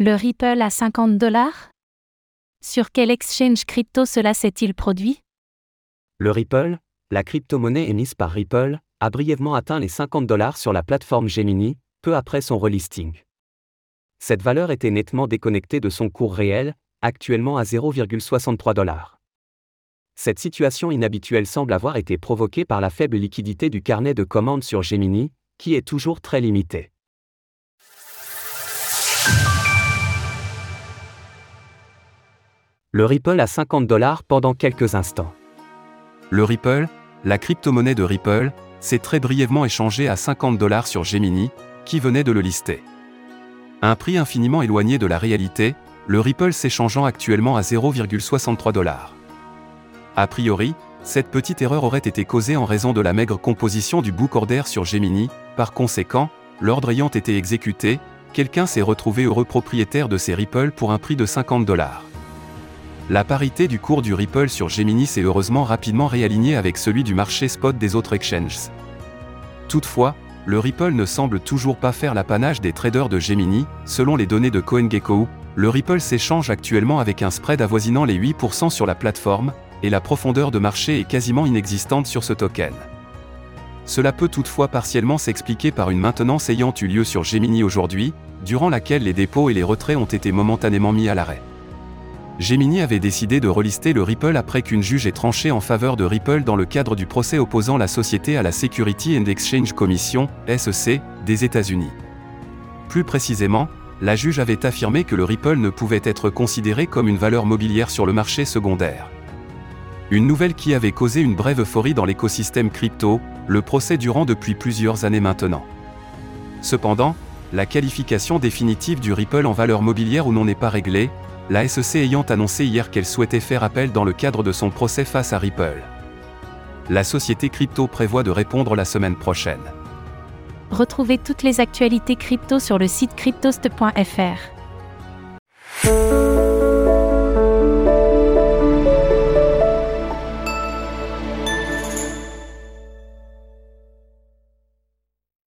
Le Ripple à 50 dollars? Sur quel exchange crypto cela s'est-il produit? Le Ripple, la crypto-monnaie émise par Ripple, a brièvement atteint les 50 dollars sur la plateforme Gemini, peu après son relisting. Cette valeur était nettement déconnectée de son cours réel, actuellement à 0,63 dollars. Cette situation inhabituelle semble avoir été provoquée par la faible liquidité du carnet de commandes sur Gemini, qui est toujours très limité. Le Ripple à 50 dollars pendant quelques instants. Le Ripple, la crypto-monnaie de Ripple, s'est très brièvement échangé à 50 dollars sur Gemini, qui venait de le lister. Un prix infiniment éloigné de la réalité, le Ripple s'échangeant actuellement à 0,63 dollars. A priori, cette petite erreur aurait été causée en raison de la maigre composition du book order sur Gemini, par conséquent, l'ordre ayant été exécuté, quelqu'un s'est retrouvé heureux propriétaire de ces Ripple pour un prix de 50 dollars. La parité du cours du Ripple sur Gemini s'est heureusement rapidement réalignée avec celui du marché spot des autres exchanges. Toutefois, le Ripple ne semble toujours pas faire l'apanage des traders de Gemini, selon les données de CoinGecko, le Ripple s'échange actuellement avec un spread avoisinant les 8% sur la plateforme, et la profondeur de marché est quasiment inexistante sur ce token. Cela peut toutefois partiellement s'expliquer par une maintenance ayant eu lieu sur Gemini aujourd'hui, durant laquelle les dépôts et les retraits ont été momentanément mis à l'arrêt. Gemini avait décidé de relister le Ripple après qu'une juge ait tranché en faveur de Ripple dans le cadre du procès opposant la société à la Security and Exchange Commission, SEC, des États-Unis. Plus précisément, la juge avait affirmé que le Ripple ne pouvait être considéré comme une valeur mobilière sur le marché secondaire. Une nouvelle qui avait causé une brève euphorie dans l'écosystème crypto, le procès durant depuis plusieurs années maintenant. Cependant, la qualification définitive du Ripple en valeur mobilière ou non n'est pas réglée, la SEC ayant annoncé hier qu'elle souhaitait faire appel dans le cadre de son procès face à Ripple. La société crypto prévoit de répondre la semaine prochaine. Retrouvez toutes les actualités crypto sur le site cryptost.fr.